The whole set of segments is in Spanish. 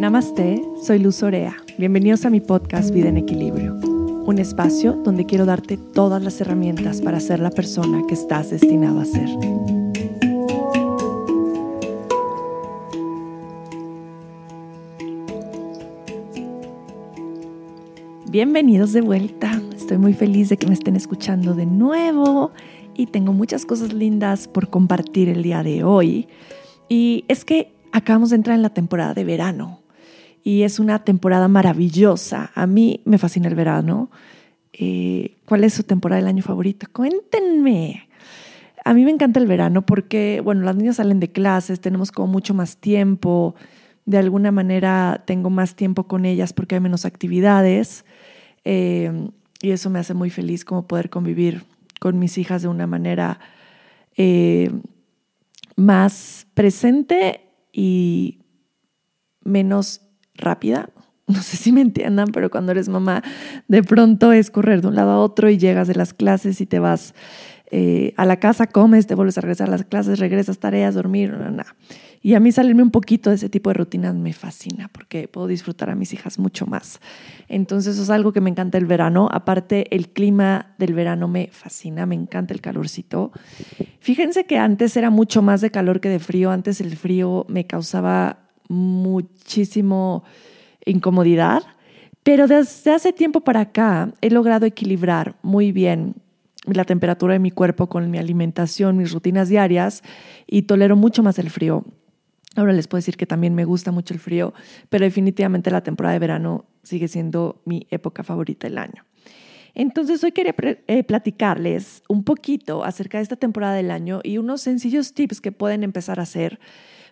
Namaste, soy Luz Orea. Bienvenidos a mi podcast Vida en Equilibrio, un espacio donde quiero darte todas las herramientas para ser la persona que estás destinado a ser. Bienvenidos de vuelta. Estoy muy feliz de que me estén escuchando de nuevo y tengo muchas cosas lindas por compartir el día de hoy. Y es que acabamos de entrar en la temporada de verano y es una temporada maravillosa. A mí me fascina el verano. Eh, ¿Cuál es su temporada del año favorita? Cuéntenme. A mí me encanta el verano porque, bueno, las niñas salen de clases, tenemos como mucho más tiempo. De alguna manera tengo más tiempo con ellas porque hay menos actividades. Eh, y eso me hace muy feliz como poder convivir con mis hijas de una manera eh, más presente y menos rápida. No sé si me entiendan, pero cuando eres mamá, de pronto es correr de un lado a otro y llegas de las clases y te vas eh, a la casa, comes, te vuelves a regresar a las clases, regresas, tareas, dormir, nada. Y a mí salirme un poquito de ese tipo de rutinas me fascina porque puedo disfrutar a mis hijas mucho más. Entonces eso es algo que me encanta el verano. Aparte, el clima del verano me fascina, me encanta el calorcito. Fíjense que antes era mucho más de calor que de frío. Antes el frío me causaba muchísimo incomodidad, pero desde hace tiempo para acá he logrado equilibrar muy bien la temperatura de mi cuerpo con mi alimentación, mis rutinas diarias y tolero mucho más el frío. Ahora les puedo decir que también me gusta mucho el frío, pero definitivamente la temporada de verano sigue siendo mi época favorita del año. Entonces hoy quería eh, platicarles un poquito acerca de esta temporada del año y unos sencillos tips que pueden empezar a hacer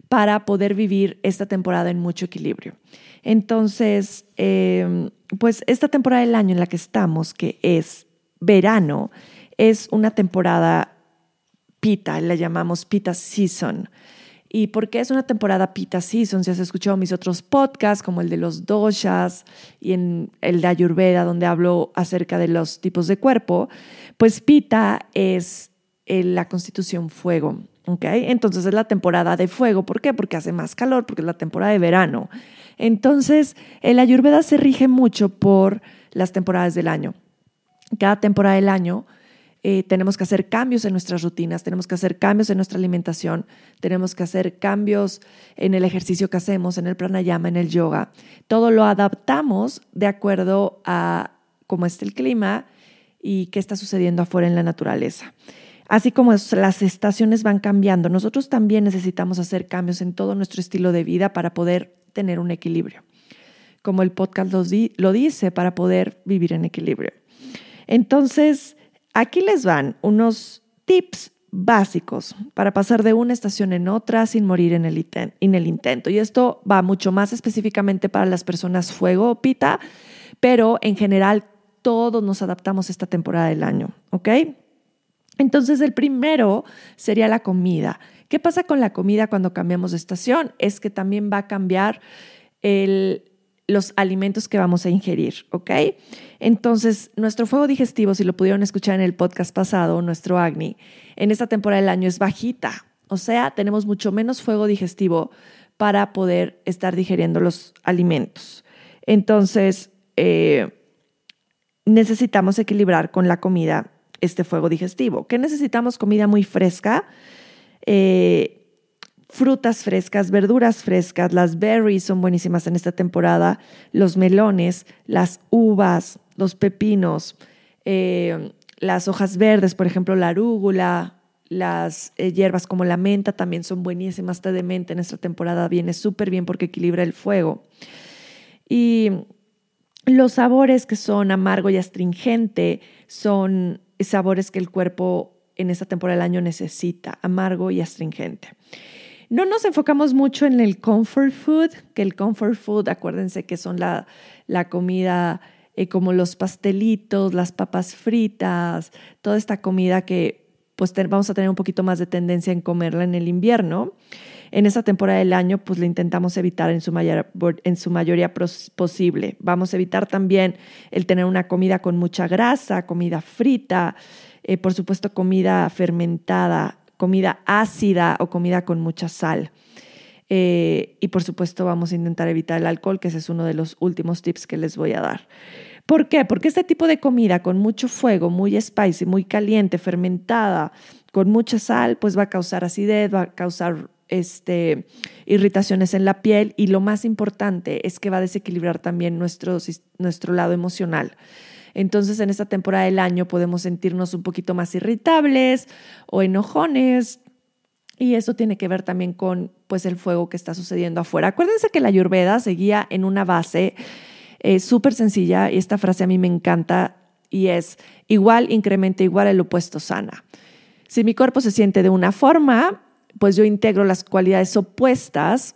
para poder vivir esta temporada en mucho equilibrio. Entonces, em, pues esta temporada del año en la que estamos, que es verano, es una temporada pita, la llamamos pita season. ¿Y por qué es una temporada Pita Season? Si has escuchado mis otros podcasts, como el de los doshas y el de Ayurveda, donde hablo acerca de los tipos de cuerpo, pues Pita es eh, la constitución fuego. ¿Okay? Entonces es la temporada de fuego. ¿Por qué? Porque hace más calor, porque es la temporada de verano. Entonces, el Ayurveda se rige mucho por las temporadas del año. Cada temporada del año eh, tenemos que hacer cambios en nuestras rutinas, tenemos que hacer cambios en nuestra alimentación, tenemos que hacer cambios en el ejercicio que hacemos, en el pranayama, en el yoga. Todo lo adaptamos de acuerdo a cómo está el clima y qué está sucediendo afuera en la naturaleza. Así como las estaciones van cambiando, nosotros también necesitamos hacer cambios en todo nuestro estilo de vida para poder tener un equilibrio. Como el podcast lo dice, para poder vivir en equilibrio. Entonces, Aquí les van unos tips básicos para pasar de una estación en otra sin morir en el, en el intento. Y esto va mucho más específicamente para las personas fuego o pita, pero en general todos nos adaptamos esta temporada del año, ¿ok? Entonces el primero sería la comida. ¿Qué pasa con la comida cuando cambiamos de estación? Es que también va a cambiar los alimentos que vamos a ingerir, ¿ok? Entonces, nuestro fuego digestivo, si lo pudieron escuchar en el podcast pasado, nuestro Agni, en esta temporada del año es bajita. O sea, tenemos mucho menos fuego digestivo para poder estar digiriendo los alimentos. Entonces, eh, necesitamos equilibrar con la comida este fuego digestivo. ¿Qué necesitamos? Comida muy fresca. Eh, frutas frescas, verduras frescas, las berries son buenísimas en esta temporada, los melones, las uvas, los pepinos, eh, las hojas verdes, por ejemplo, la arúgula, las eh, hierbas como la menta también son buenísimas. Té de menta en esta temporada viene súper bien porque equilibra el fuego. Y los sabores que son amargo y astringente son sabores que el cuerpo en esta temporada del año necesita, amargo y astringente. No nos enfocamos mucho en el comfort food, que el comfort food, acuérdense que son la, la comida eh, como los pastelitos, las papas fritas, toda esta comida que pues vamos a tener un poquito más de tendencia en comerla en el invierno. En esa temporada del año, pues le intentamos evitar en su, en su mayoría posible. Vamos a evitar también el tener una comida con mucha grasa, comida frita, eh, por supuesto comida fermentada, comida ácida o comida con mucha sal. Eh, y por supuesto vamos a intentar evitar el alcohol, que ese es uno de los últimos tips que les voy a dar. ¿Por qué? Porque este tipo de comida con mucho fuego, muy spicy, muy caliente, fermentada, con mucha sal, pues va a causar acidez, va a causar este, irritaciones en la piel y lo más importante es que va a desequilibrar también nuestro, nuestro lado emocional. Entonces en esta temporada del año podemos sentirnos un poquito más irritables o enojones, y eso tiene que ver también con pues, el fuego que está sucediendo afuera. Acuérdense que la Ayurveda seguía en una base eh, súper sencilla y esta frase a mí me encanta y es igual incrementa igual el opuesto sana. Si mi cuerpo se siente de una forma, pues yo integro las cualidades opuestas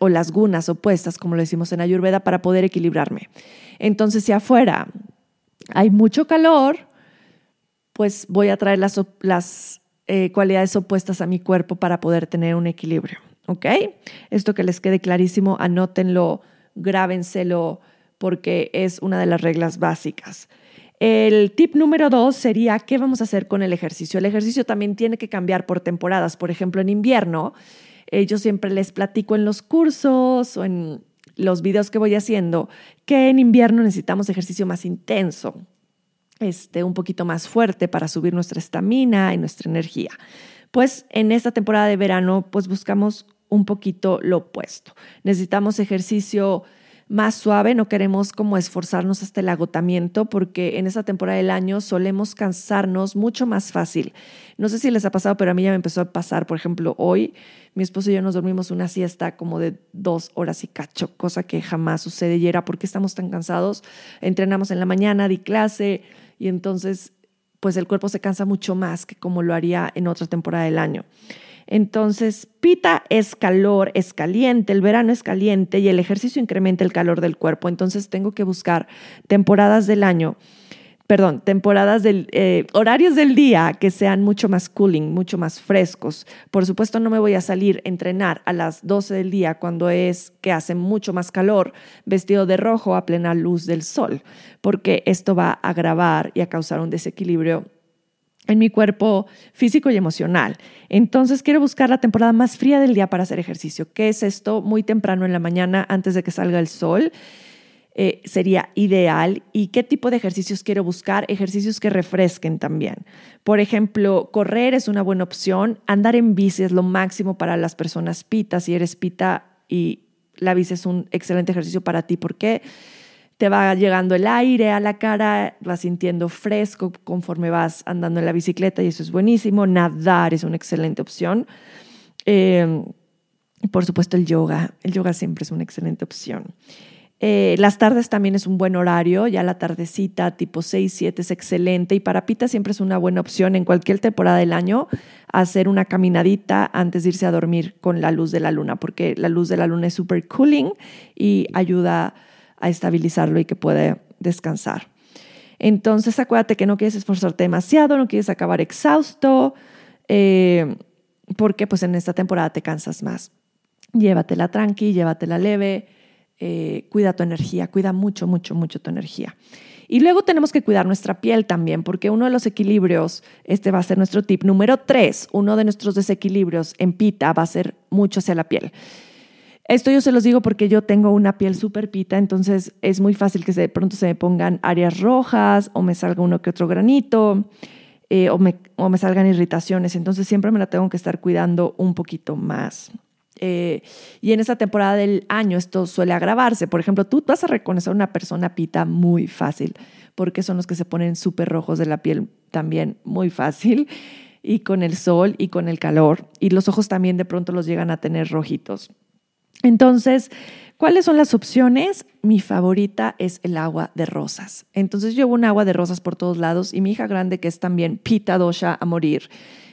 o las gunas opuestas, como lo decimos en Ayurveda, para poder equilibrarme. Entonces, si afuera hay mucho calor, pues voy a traer las, las eh, cualidades opuestas a mi cuerpo para poder tener un equilibrio. ¿Ok? Esto que les quede clarísimo, anótenlo, grábenselo, porque es una de las reglas básicas. El tip número dos sería, ¿qué vamos a hacer con el ejercicio? El ejercicio también tiene que cambiar por temporadas. Por ejemplo, en invierno, eh, yo siempre les platico en los cursos o en los videos que voy haciendo que en invierno necesitamos ejercicio más intenso este, un poquito más fuerte para subir nuestra estamina y nuestra energía. Pues en esta temporada de verano, pues buscamos un poquito lo opuesto. Necesitamos ejercicio más suave, no queremos como esforzarnos hasta el agotamiento porque en esta temporada del año solemos cansarnos mucho más fácil. No sé si les ha pasado, pero a mí ya me empezó a pasar. Por ejemplo, hoy mi esposo y yo nos dormimos una siesta como de dos horas y cacho, cosa que jamás sucede y era porque estamos tan cansados. Entrenamos en la mañana, di clase, y entonces pues el cuerpo se cansa mucho más que como lo haría en otra temporada del año. Entonces, pita es calor, es caliente, el verano es caliente y el ejercicio incrementa el calor del cuerpo. Entonces, tengo que buscar temporadas del año perdón, temporadas del, eh, horarios del día que sean mucho más cooling, mucho más frescos. Por supuesto, no me voy a salir a entrenar a las 12 del día cuando es que hace mucho más calor, vestido de rojo a plena luz del sol, porque esto va a agravar y a causar un desequilibrio en mi cuerpo físico y emocional. Entonces quiero buscar la temporada más fría del día para hacer ejercicio. ¿Qué es esto? Muy temprano en la mañana, antes de que salga el sol eh, sería ideal y qué tipo de ejercicios quiero buscar, ejercicios que refresquen también. Por ejemplo, correr es una buena opción, andar en bici es lo máximo para las personas pita, si eres pita y la bici es un excelente ejercicio para ti porque te va llegando el aire a la cara, vas sintiendo fresco conforme vas andando en la bicicleta y eso es buenísimo. Nadar es una excelente opción. Eh, por supuesto, el yoga. El yoga siempre es una excelente opción. Eh, las tardes también es un buen horario, ya la tardecita tipo 6, 7 es excelente y para Pita siempre es una buena opción en cualquier temporada del año hacer una caminadita antes de irse a dormir con la luz de la luna, porque la luz de la luna es super cooling y ayuda a estabilizarlo y que puede descansar. Entonces acuérdate que no quieres esforzarte demasiado, no quieres acabar exhausto, eh, porque pues en esta temporada te cansas más. Llévatela tranqui, llévatela leve eh, cuida tu energía, cuida mucho, mucho, mucho tu energía. Y luego tenemos que cuidar nuestra piel también, porque uno de los equilibrios, este va a ser nuestro tip número tres, uno de nuestros desequilibrios en pita va a ser mucho hacia la piel. Esto yo se los digo porque yo tengo una piel súper pita, entonces es muy fácil que de pronto se me pongan áreas rojas o me salga uno que otro granito eh, o, me, salgan irritaciones, entonces siempre me la tengo que estar cuidando un poquito más. Eh, y en esa temporada del año esto suele agravarse. Por ejemplo, tú vas a reconocer una persona pita muy fácil, porque son los que se ponen súper rojos de la piel también muy fácil, y con el sol y con el calor. Y los ojos también de pronto los llegan a tener rojitos. Entonces, ¿cuáles son las opciones? Mi favorita es el agua de rosas. Entonces, llevo un agua de rosas por todos lados y mi hija grande, que es también pita dosha a morir,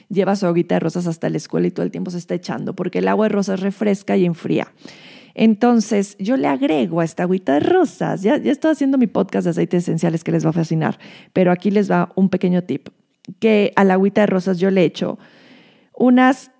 lleva su agüita de rosas hasta la escuela y todo el tiempo se está echando, porque el agua de rosas refresca y enfría. Entonces, yo le agrego a esta agüita de rosas, ya, ya estoy haciendo mi podcast de aceites esenciales que les va a fascinar, pero aquí les va un pequeño tip, que a la agüita de rosas yo le echo unas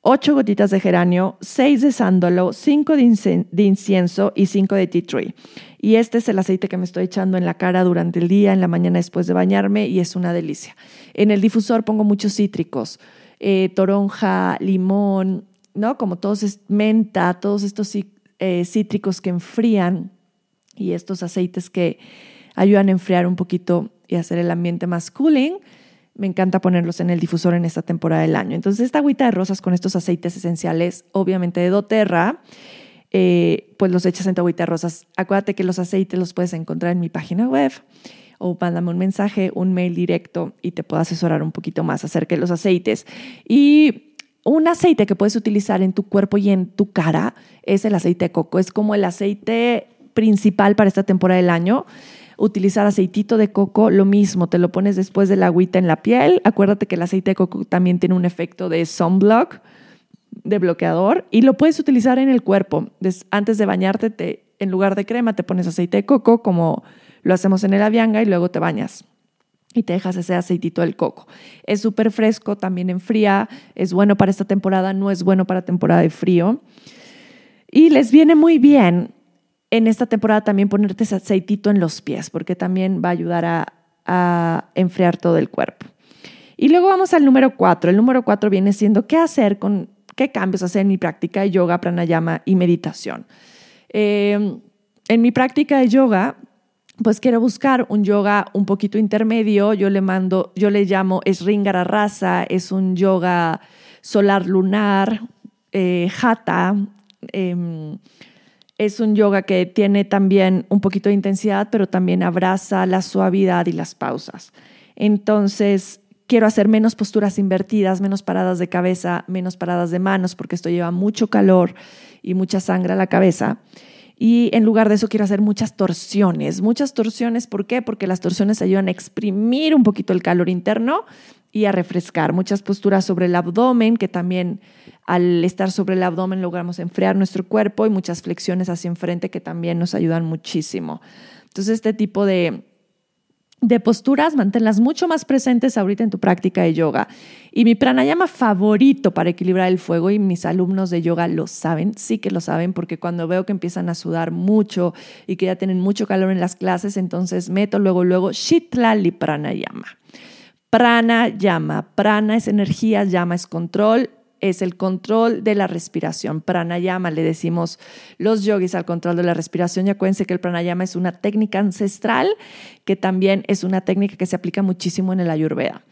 ocho gotitas de geranio, seis de sándalo, cinco de incienso y cinco de tea tree. Y este es el aceite que me estoy echando en la cara durante el día, en la mañana después de bañarme y es una delicia. En el difusor pongo muchos cítricos, eh, toronja, limón, ¿no? Como todos es menta, todos estos eh, cítricos que enfrían y estos aceites que ayudan a enfriar un poquito y hacer el ambiente más cooling. Me encanta ponerlos en el difusor en esta temporada del año. Entonces, esta agüita de rosas con estos aceites esenciales, obviamente de doTERRA, eh, pues los echas en tu agüita de rosas. Acuérdate que los aceites los puedes encontrar en mi página web o mándame un mensaje, un mail directo y te puedo asesorar un poquito más acerca de los aceites. Y un aceite que puedes utilizar en tu cuerpo y en tu cara es el aceite de coco. Es como el aceite principal para esta temporada del año. Utilizar aceitito de coco, lo mismo, te lo pones después de la agüita en la piel. Acuérdate que el aceite de coco también tiene un efecto de sunblock, de bloqueador, y lo puedes utilizar en el cuerpo. Antes de bañarte, te, en lugar de crema, te pones aceite de coco como lo hacemos en el avianga y luego te bañas y te dejas ese aceitito del coco. Es súper fresco, también enfría, es bueno para esta temporada, no es bueno para temporada de frío. Y les viene muy bien en esta temporada también ponerte ese aceitito en los pies, porque también va a ayudar a, enfriar todo el cuerpo. Y luego vamos al número cuatro. El número cuatro viene siendo qué hacer con, qué cambios hacer en mi práctica de yoga, pranayama y meditación. Eh, en mi práctica de yoga pues quiero buscar un yoga un poquito intermedio. Yo le mando, yo le llamo Sringara Rasa, es un yoga solar lunar, eh, hatha. Em, es un yoga que tiene también un poquito de intensidad, pero también abraza la suavidad y las pausas. Entonces, quiero hacer menos posturas invertidas, menos paradas de cabeza, menos paradas de manos, porque esto lleva mucho calor y mucha sangre a la cabeza. Y en lugar de eso quiero hacer muchas torsiones. Muchas torsiones, ¿por qué? Porque las torsiones ayudan a exprimir un poquito el calor interno y a refrescar. Muchas posturas sobre el abdomen, que también al estar sobre el abdomen logramos enfriar nuestro cuerpo y muchas flexiones hacia enfrente que también nos ayudan muchísimo. Entonces, este tipo de, de posturas, manténlas mucho más presentes ahorita en tu práctica de yoga. Y mi pranayama favorito para equilibrar el fuego, y mis alumnos de yoga lo saben, sí que lo saben, porque cuando veo que empiezan a sudar mucho y que ya tienen mucho calor en las clases, entonces meto luego, luego Shitlali Pranayama. Pranayama, prana es energía, llama es control, es el control de la respiración. Pranayama, le decimos los yogis al control de la respiración. Y acuérdense que el pranayama es una técnica ancestral que también es una técnica que se aplica muchísimo en el ayurveda.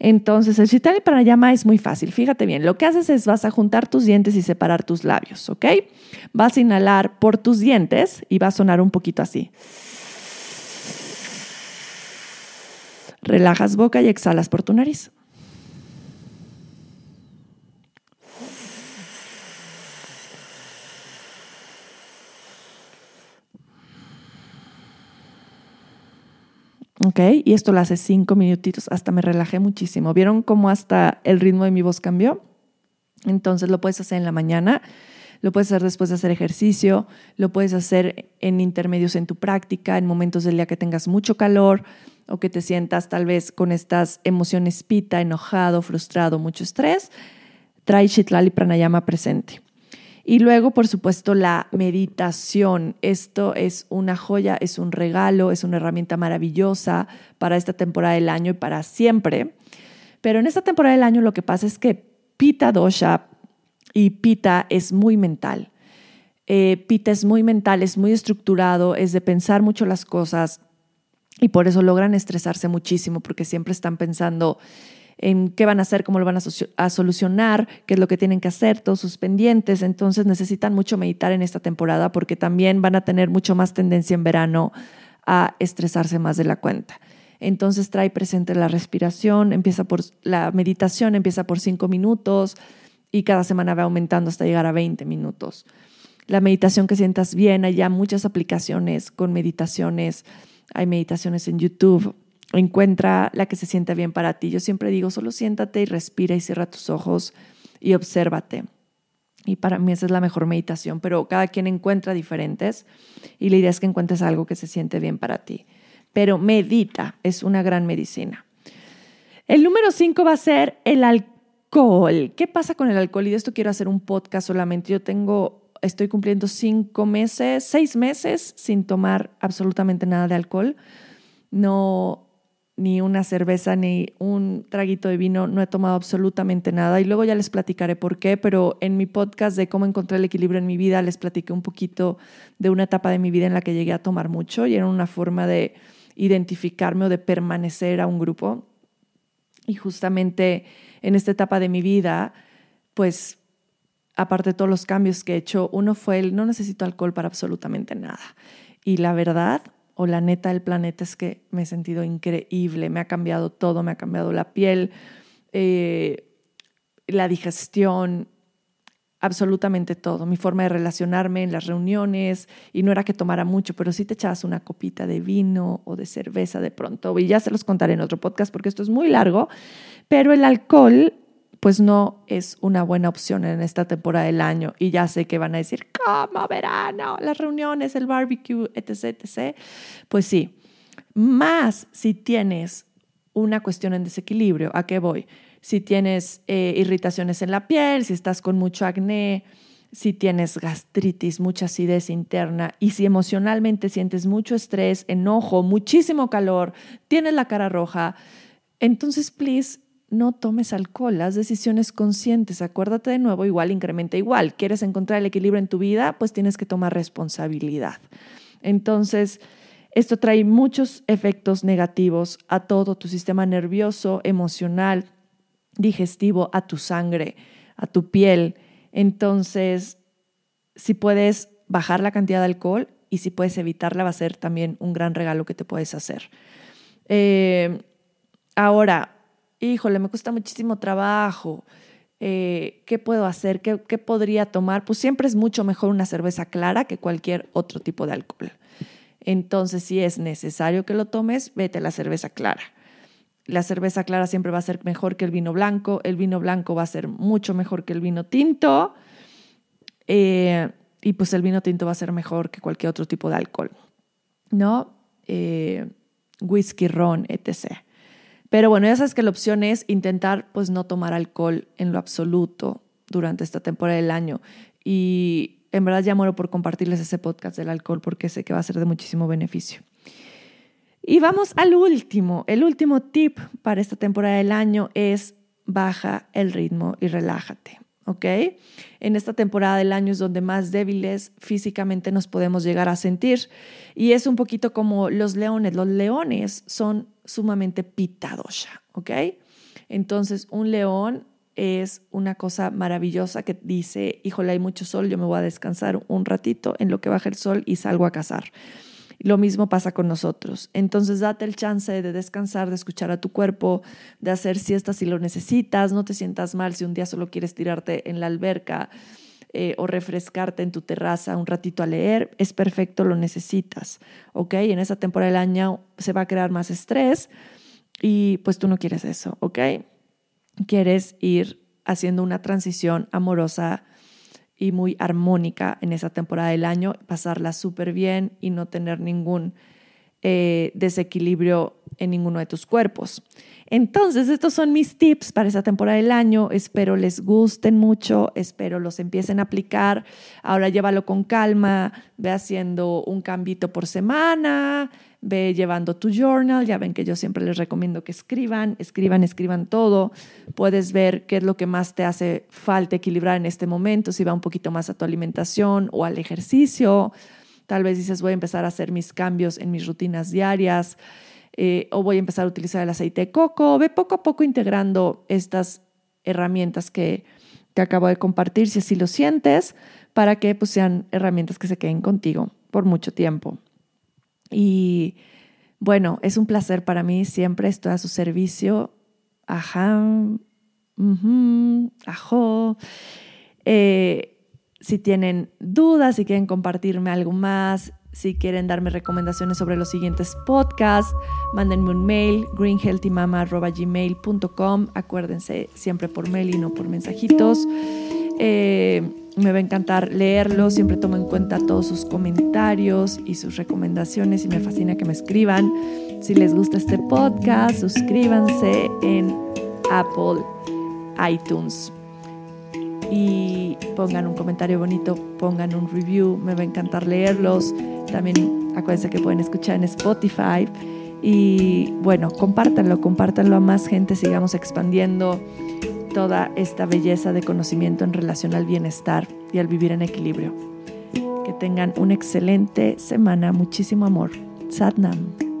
Entonces, el Shitali Pranayama es muy fácil. Fíjate bien, lo que haces es vas a juntar tus dientes y separar tus labios, ¿ok? Vas a inhalar por tus dientes y va a sonar un poquito así. Relajas boca y exhalas por tu nariz. ¿ok? Y esto lo hace cinco minutitos, hasta me relajé muchísimo. ¿Vieron cómo hasta el ritmo de mi voz cambió? Entonces lo puedes hacer en la mañana, lo puedes hacer después de hacer ejercicio, lo puedes hacer en intermedios en tu práctica, en momentos del día que tengas mucho calor o que te sientas tal vez con estas emociones pita, enojado, frustrado, mucho estrés. Trae Shitlali Pranayama presente. Y luego, por supuesto, la meditación. Esto es una joya, es un regalo, es una herramienta maravillosa para esta temporada del año y para siempre. Pero en esta temporada del año lo que pasa es que Pita Dosha y Pita es muy mental. Eh, Pita es muy mental, es muy estructurado, es de pensar mucho las cosas y por eso logran estresarse muchísimo porque siempre están pensando en qué van a hacer, cómo lo van a, solucionar, qué es lo que tienen que hacer, todos sus pendientes. Entonces necesitan mucho meditar en esta temporada porque también van a tener mucho más tendencia en verano a estresarse más de la cuenta. Entonces trae presente la respiración, empieza por la meditación, empieza por cinco minutos y cada semana va aumentando hasta llegar a 20 minutos. La meditación que sientas bien, hay ya muchas aplicaciones con meditaciones, hay meditaciones en YouTube, encuentra la que se sienta bien para ti. Yo siempre digo, solo siéntate y respira y cierra tus ojos y obsérvate. Y para mí esa es la mejor meditación, pero cada quien encuentra diferentes y la idea es que encuentres algo que se siente bien para ti. Pero medita, es una gran medicina. El número cinco va a ser el alcohol. ¿Qué pasa con el alcohol? Y de esto quiero hacer un podcast solamente. Yo tengo, estoy cumpliendo cinco meses, seis meses sin tomar absolutamente nada de alcohol. No, ni una cerveza, ni un traguito de vino, no he tomado absolutamente nada. Y luego ya les platicaré por qué, pero en mi podcast de cómo encontré el equilibrio en mi vida, les platiqué un poquito de una etapa de mi vida en la que llegué a tomar mucho y era una forma de identificarme o de permanecer a un grupo. Y justamente en esta etapa de mi vida, pues aparte de todos los cambios que he hecho, uno fue el no necesito alcohol para absolutamente nada. Y la verdad, o la neta del planeta es que me he sentido increíble, me ha cambiado todo, me ha cambiado la piel, eh, la digestión, absolutamente todo, mi forma de relacionarme en las reuniones, y no era que tomara mucho, pero sí te echabas una copita de vino o de cerveza de pronto, y ya se los contaré en otro podcast porque esto es muy largo, pero el alcohol pues no es una buena opción en esta temporada del año. Y ya sé que van a decir, ¿cómo verano? Las reuniones, el barbecue, etc., etc. Pues sí, más si tienes una cuestión en desequilibrio, ¿a qué voy? Si tienes eh, irritaciones en la piel, si estás con mucho acné, si tienes gastritis, mucha acidez interna y si emocionalmente sientes mucho estrés, enojo, muchísimo calor, tienes la cara roja, entonces, please, no tomes alcohol, las decisiones conscientes, acuérdate de nuevo, igual incrementa igual. ¿Quieres encontrar el equilibrio en tu vida? Pues tienes que tomar responsabilidad. Entonces, esto trae muchos efectos negativos a todo tu sistema nervioso, emocional, digestivo, a tu sangre, a tu piel. Entonces, si puedes bajar la cantidad de alcohol y si puedes evitarla, va a ser también un gran regalo que te puedes hacer. Eh, ahora, híjole, me cuesta muchísimo trabajo, eh, ¿qué puedo hacer? ¿Qué, ¿Qué podría tomar? Pues siempre es mucho mejor una cerveza clara que cualquier otro tipo de alcohol. Entonces, si es necesario que lo tomes, vete a la cerveza clara. La cerveza clara siempre va a ser mejor que el vino blanco, el vino blanco va a ser mucho mejor que el vino tinto eh, y pues el vino tinto va a ser mejor que cualquier otro tipo de alcohol, ¿no? Eh, whisky, ron, etc. Pero bueno, ya sabes que la opción es intentar pues no tomar alcohol en lo absoluto durante esta temporada del año. Y en verdad ya muero por compartirles ese podcast del alcohol porque sé que va a ser de muchísimo beneficio. Y vamos al último. El último tip para esta temporada del año es baja el ritmo y relájate. ¿ok? En esta temporada del año es donde más débiles físicamente nos podemos llegar a sentir. Y es un poquito como los leones. Los leones son sumamente pitadosha, ¿ok? Entonces, un león es una cosa maravillosa que dice, híjole, hay mucho sol, yo me voy a descansar un ratito en lo que baja el sol y salgo a cazar. Lo mismo pasa con nosotros. Entonces, date el chance de descansar, de escuchar a tu cuerpo, de hacer siestas si lo necesitas. No te sientas mal si un día solo quieres tirarte en la alberca eh, o refrescarte en tu terraza un ratito a leer. Es perfecto, lo necesitas. ¿Ok? En esa temporada del año se va a crear más estrés y pues tú no quieres eso. ¿Ok? Quieres ir haciendo una transición amorosa y muy armónica en esa temporada del año, pasarla súper bien y no tener ningún eh, desequilibrio en ninguno de tus cuerpos. Entonces, estos son mis tips para esa temporada del año. Espero les gusten mucho, espero los empiecen a aplicar. Ahora llévalo con calma, ve haciendo un cambito por semana, ve llevando tu journal. Ya ven que yo siempre les recomiendo que escriban, escriban, escriban todo. Puedes ver qué es lo que más te hace falta equilibrar en este momento, si va un poquito más a tu alimentación o al ejercicio. Tal vez dices, voy a empezar a hacer mis cambios en mis rutinas diarias. Eh, o voy a empezar a utilizar el aceite de coco. Ve poco a poco integrando estas herramientas que te acabo de compartir, si así lo sientes, para que pues, sean herramientas que se queden contigo por mucho tiempo. Y bueno, es un placer para mí, siempre estoy a su servicio. Ajá. Eh, si tienen dudas, si quieren compartirme algo más, si quieren darme recomendaciones sobre los siguientes podcasts, mándenme un mail, greenhealthymama.gmail.com. Acuérdense siempre por mail y no por mensajitos. Eh, me va a encantar leerlos, siempre tomo en cuenta todos sus comentarios y sus recomendaciones y me fascina que me escriban. Si les gusta este podcast, suscríbanse en Apple iTunes y pongan un comentario bonito, pongan un review, me va a encantar leerlos. También acuérdense que pueden escuchar en Spotify Y bueno, compártanlo, compártanlo a más gente, sigamos expandiendo toda esta belleza de conocimiento en relación al bienestar y al vivir en equilibrio. Que tengan una excelente semana, muchísimo amor. Satnam.